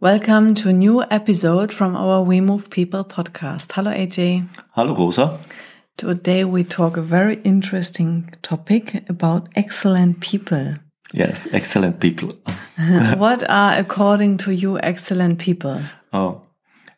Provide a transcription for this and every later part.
Welcome to a new episode from our We Move People podcast. Hello, AJ. Hello, Rosa. Today we talk a very interesting topic about excellent people. Yes, excellent people. what are, according to you, excellent people? Oh,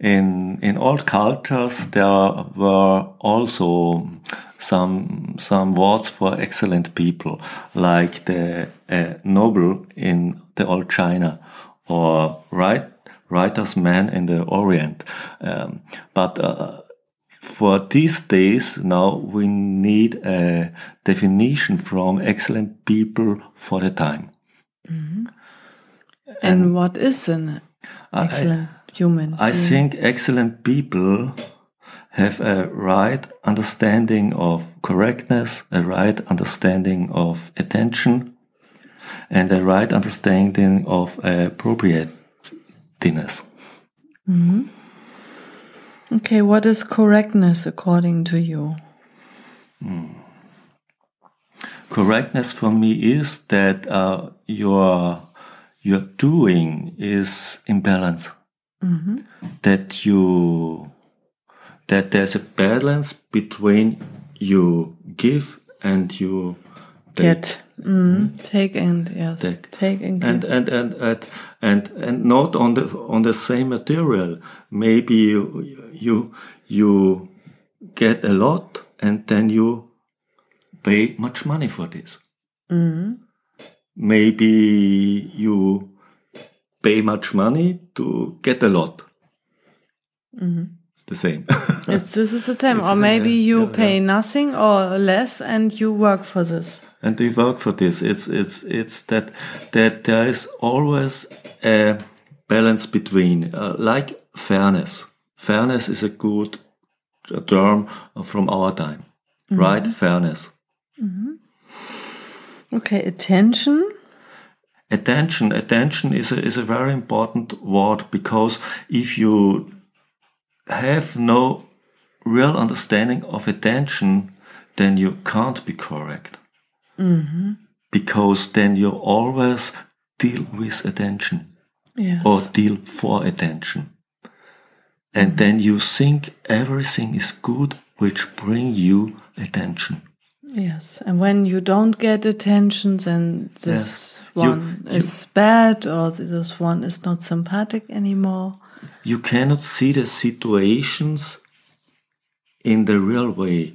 in in old cultures there were also some some words for excellent people, like the uh, noble in the old China or right writer's man in the Orient. Um, but uh, for these days now we need a definition from excellent people for the time. Mm -hmm. and, and, what is an excellent I, human? I mm. think excellent people have a right understanding of correctness, a right understanding of attention, and a right understanding of appropriateness. Mm -hmm. Okay, what is correctness according to you? Mm. Correctness for me is that uh, your your doing is in balance. Mm -hmm. That you that there's a balance between you give and you get. Mm, take and yes, take, take and, and, and and and and and not on the on the same material. Maybe you you, you get a lot and then you pay much money for this. Mm. Maybe you pay much money to get a lot. Mm. It's the same. it's this is the same, it's or maybe same, yeah. you yeah, pay yeah. nothing or less, and you work for this and we work for this. It's it's it's that that there is always a balance between, uh, like fairness. Fairness is a good term from our time, mm -hmm. right? Fairness. Mm -hmm. Okay, attention. Attention, attention is a, is a very important word because if you have no real understanding of attention, then you can't be correct. Mm-hmm. Because then you always deal with attention yes. or deal for attention. And mm-hmm. then you think everything is good, which bring you attention. Yes, and when you don't get attention, then this one you, is bad, or this one is not sympathetic anymore. You cannot see the situations in the real way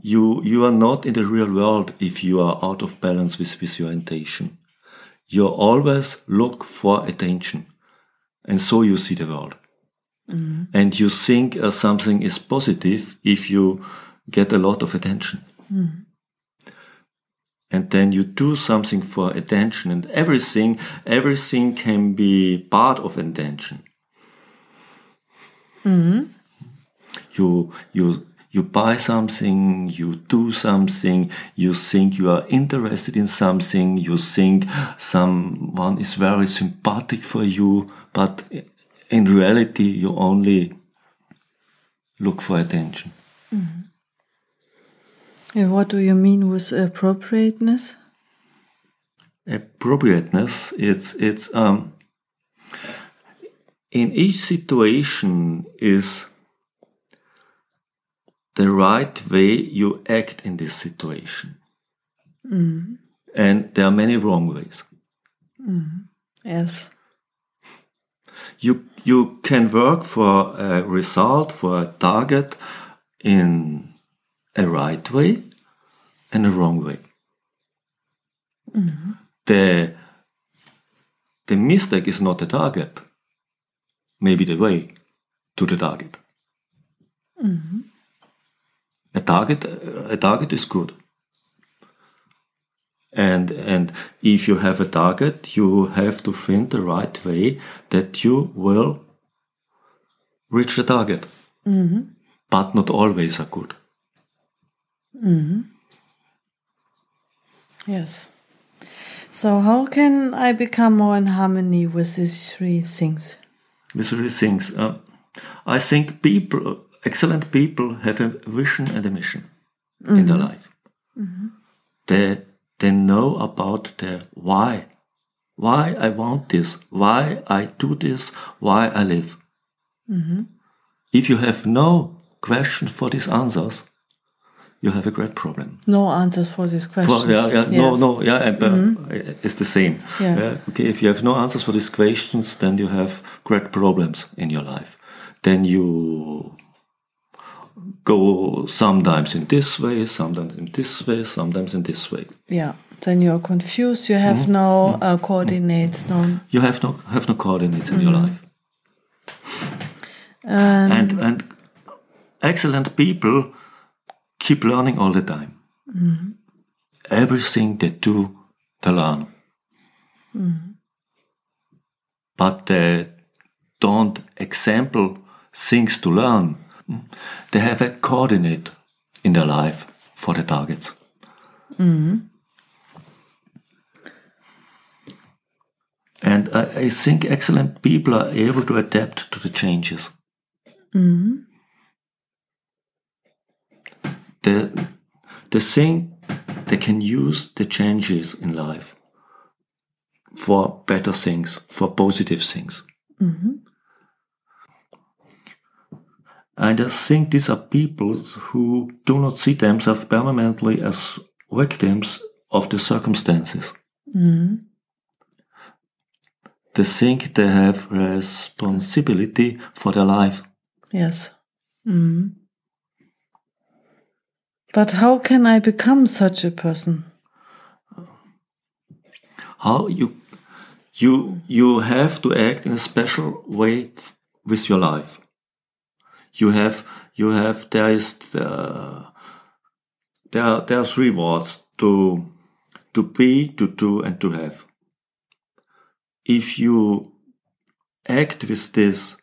you you are not in the real world if you are out of balance with, with your intention. You always look for attention, and so you see the world. Mm. And you think uh, something is positive if you get a lot of attention. Mm. And then you do something for attention, and everything everything can be part of attention. Mm. You you you buy something, you do something, you think you are interested in something, you think someone is very sympathetic for you, but in reality, you only look for attention. Mm -hmm. And what do you mean with appropriateness? Appropriateness, it's it's um, in each situation is the right way you act in this situation. Mm. And there are many wrong ways. Mm. Yes. You, you can work for a result, for a target in a right way and a wrong way. Mm. The, the mistake is not the target, maybe the way to the target. Mm-hmm. A target, a target is good. And, and if you have a target, you have to find the right way that you will reach the target. But not always are good. Yes. So, how can I become more in harmony with these three things? These three things. Uh, I think people, excellent people, have a vision and a mission in their mm-hmm. life. They they know about their why, why I want this, why I do this, why I live. Mm-hmm. If you have no question for these answers, you have a great problem. No answers for these questions. For, yeah, yeah, no, Yes. no, yeah, and, uh, mm-hmm. it's the same. Yeah. okay, if you have no answers for these questions, then you have great problems in your life. Then you go sometimes in this way, sometimes in this way, sometimes in this way. Yeah. Then you're confused. You have no uh, coordinates. No. You have no have no coordinates in your life. Um, and and excellent people keep learning all the time. Everything they do, they learn. But they don't example things to learn. They have a coordinate in their life for the targets. Mm-hmm. And I, I think excellent people are able to adapt to the changes. Mm-hmm. the the thing they can use the changes in life for better things, for positive things. And I just think these are people who do not see themselves permanently as victims of the circumstances. They think they have responsibility for their life. Yes. Mm. But how can I become such a person? how you you you have to act in a special way with your life you have you have there is the, there there's three words to to be to do and to have. If you act with these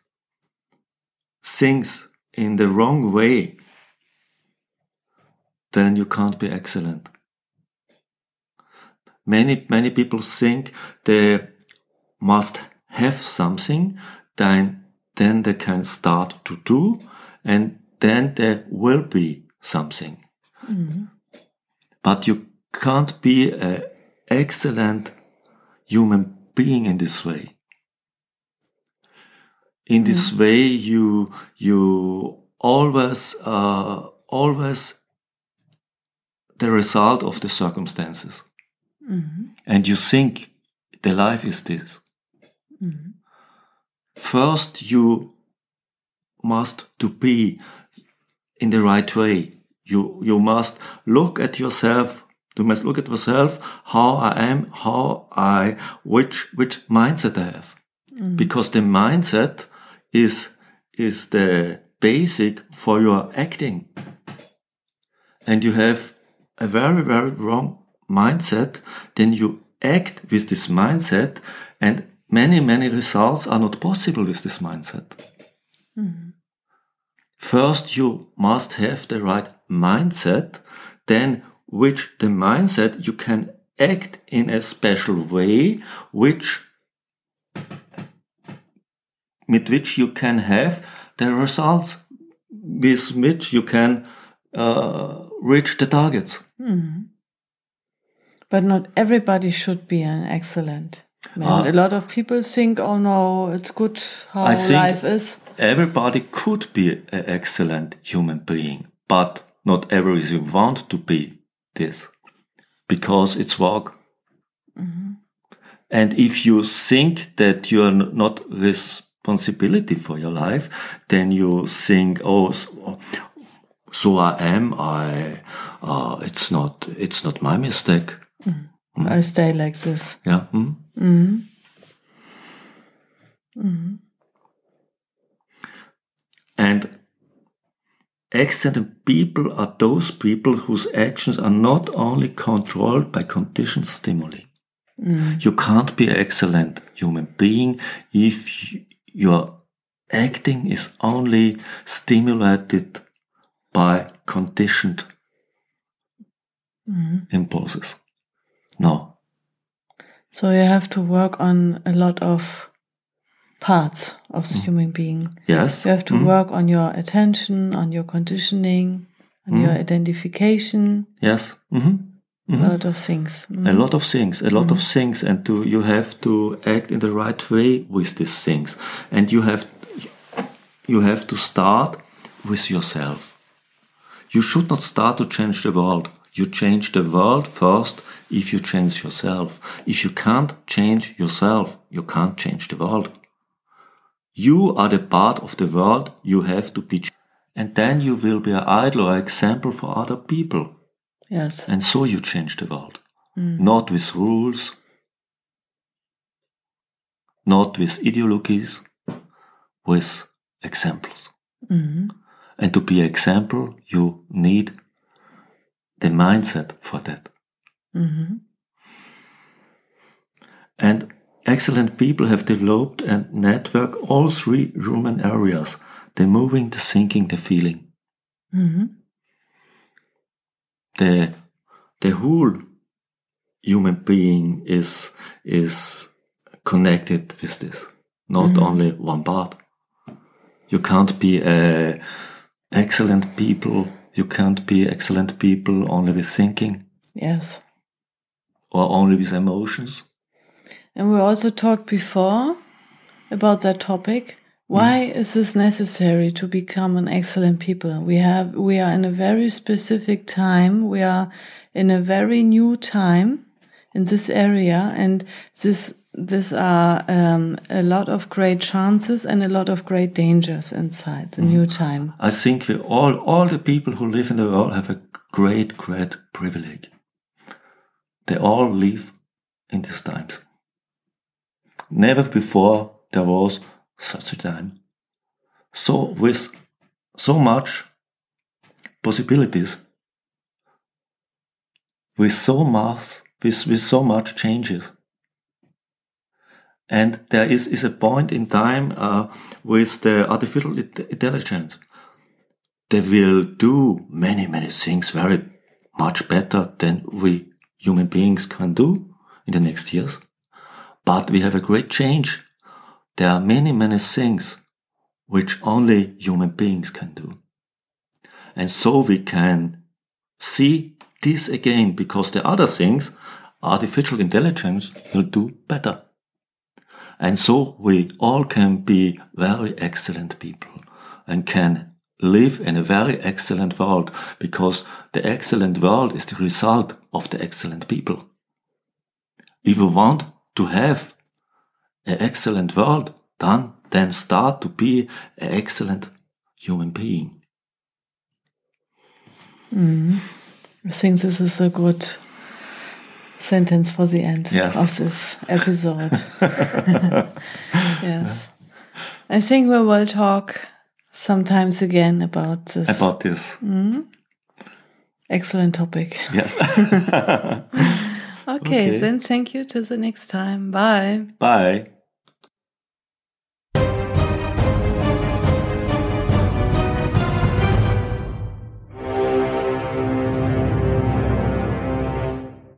things in the wrong way then you can't be excellent. Many many people think they must have something then then they can start to do and then there will be something. Mm-hmm. But you can't be an excellent human being in this way. In this mm-hmm. way you you always uh, always the result of the circumstances. Mm-hmm. And you think the life is this. First, you must to be in the right way. You you must look at yourself. You must look at yourself how I am, how I which which mindset I have, mm-hmm. because the mindset is is the basic for your acting, and you have a very very wrong mindset, then you act with this mindset, and many, many results are not possible with this mindset. First, you must have the right mindset, then, which the mindset you can act in a special way, which with which you can have the results with which you can uh, reach the targets. But not everybody should be an excellent man. Ah. a lot of people think, oh no, it's good how life is. Everybody could be an excellent human being, but not everybody want to be this because it's work. Mm-hmm. And if you think that you are not responsibility for your life, then you think, oh, so, so I am. I, uh, it's not, it's not my mistake. Mm-hmm. Hmm? I stay like this. Yeah. Hmm? Hmm? Mhm. And excellent people are those people whose actions are not only controlled by conditioned stimuli. You can't be an excellent human being if you- you're acting is only stimulated by conditioned impulses. No. So you have to work on a lot of parts of the mm. human being. Yes. You have to mm. work on your attention, on your conditioning, on mm. your identification, Yes. hmm a lot of things. Mm. A lot of things, a lot of things, and to, you have to act in the right way with these things, and you have you have to start with yourself. You should not start to change the world. You change the world first if you change yourself. If you can't change yourself, you can't change the world. You are the part of the world you have to be, and then you will be an idol or example for other people. Yes. And so you change the world. Mm. Not with rules, not with ideologies, with examples. Mm-hmm. And to be an example, you need the mindset for that. Mm-hmm. And excellent people have developed and network all three human areas the moving, the thinking, the feeling. Mm-hmm. The, the whole human being is, is connected with this, not mm-hmm. only one part. You can't be a excellent people. You can't be excellent people only with thinking Yes. or only with emotions. And we also talked before about that topic. Why mm. is this necessary to become an excellent people? We have we are in a very specific time. We are in a very new time in this area, and this this are um, a lot of great chances and a lot of great dangers inside the new time. I think we all, all the people who live in the world have a great, great privilege. They all live in these times. Never before there was such a time. So with so much possibilities, with so much, with, with so much changes. And there is, is a point in time uh, with the artificial intelligence. They will do many, many things very much better than we human beings can do in the next years. But we have a great change. There are many, many things which only human beings can do. And so we can see this again because the other things, artificial intelligence will do better. And so we all can be very excellent people and can live in a very excellent world because the excellent world is the result of the excellent people. If you want to have an excellent world, then, then start to be an excellent human being. Mm-hmm. I think this is a good sentence for the end Yes. of this episode. yes. I think we will talk sometimes again about this About this. Mm-hmm. excellent topic. Yes. Okay, Okay. then thank you till the next time. Bye. Bye.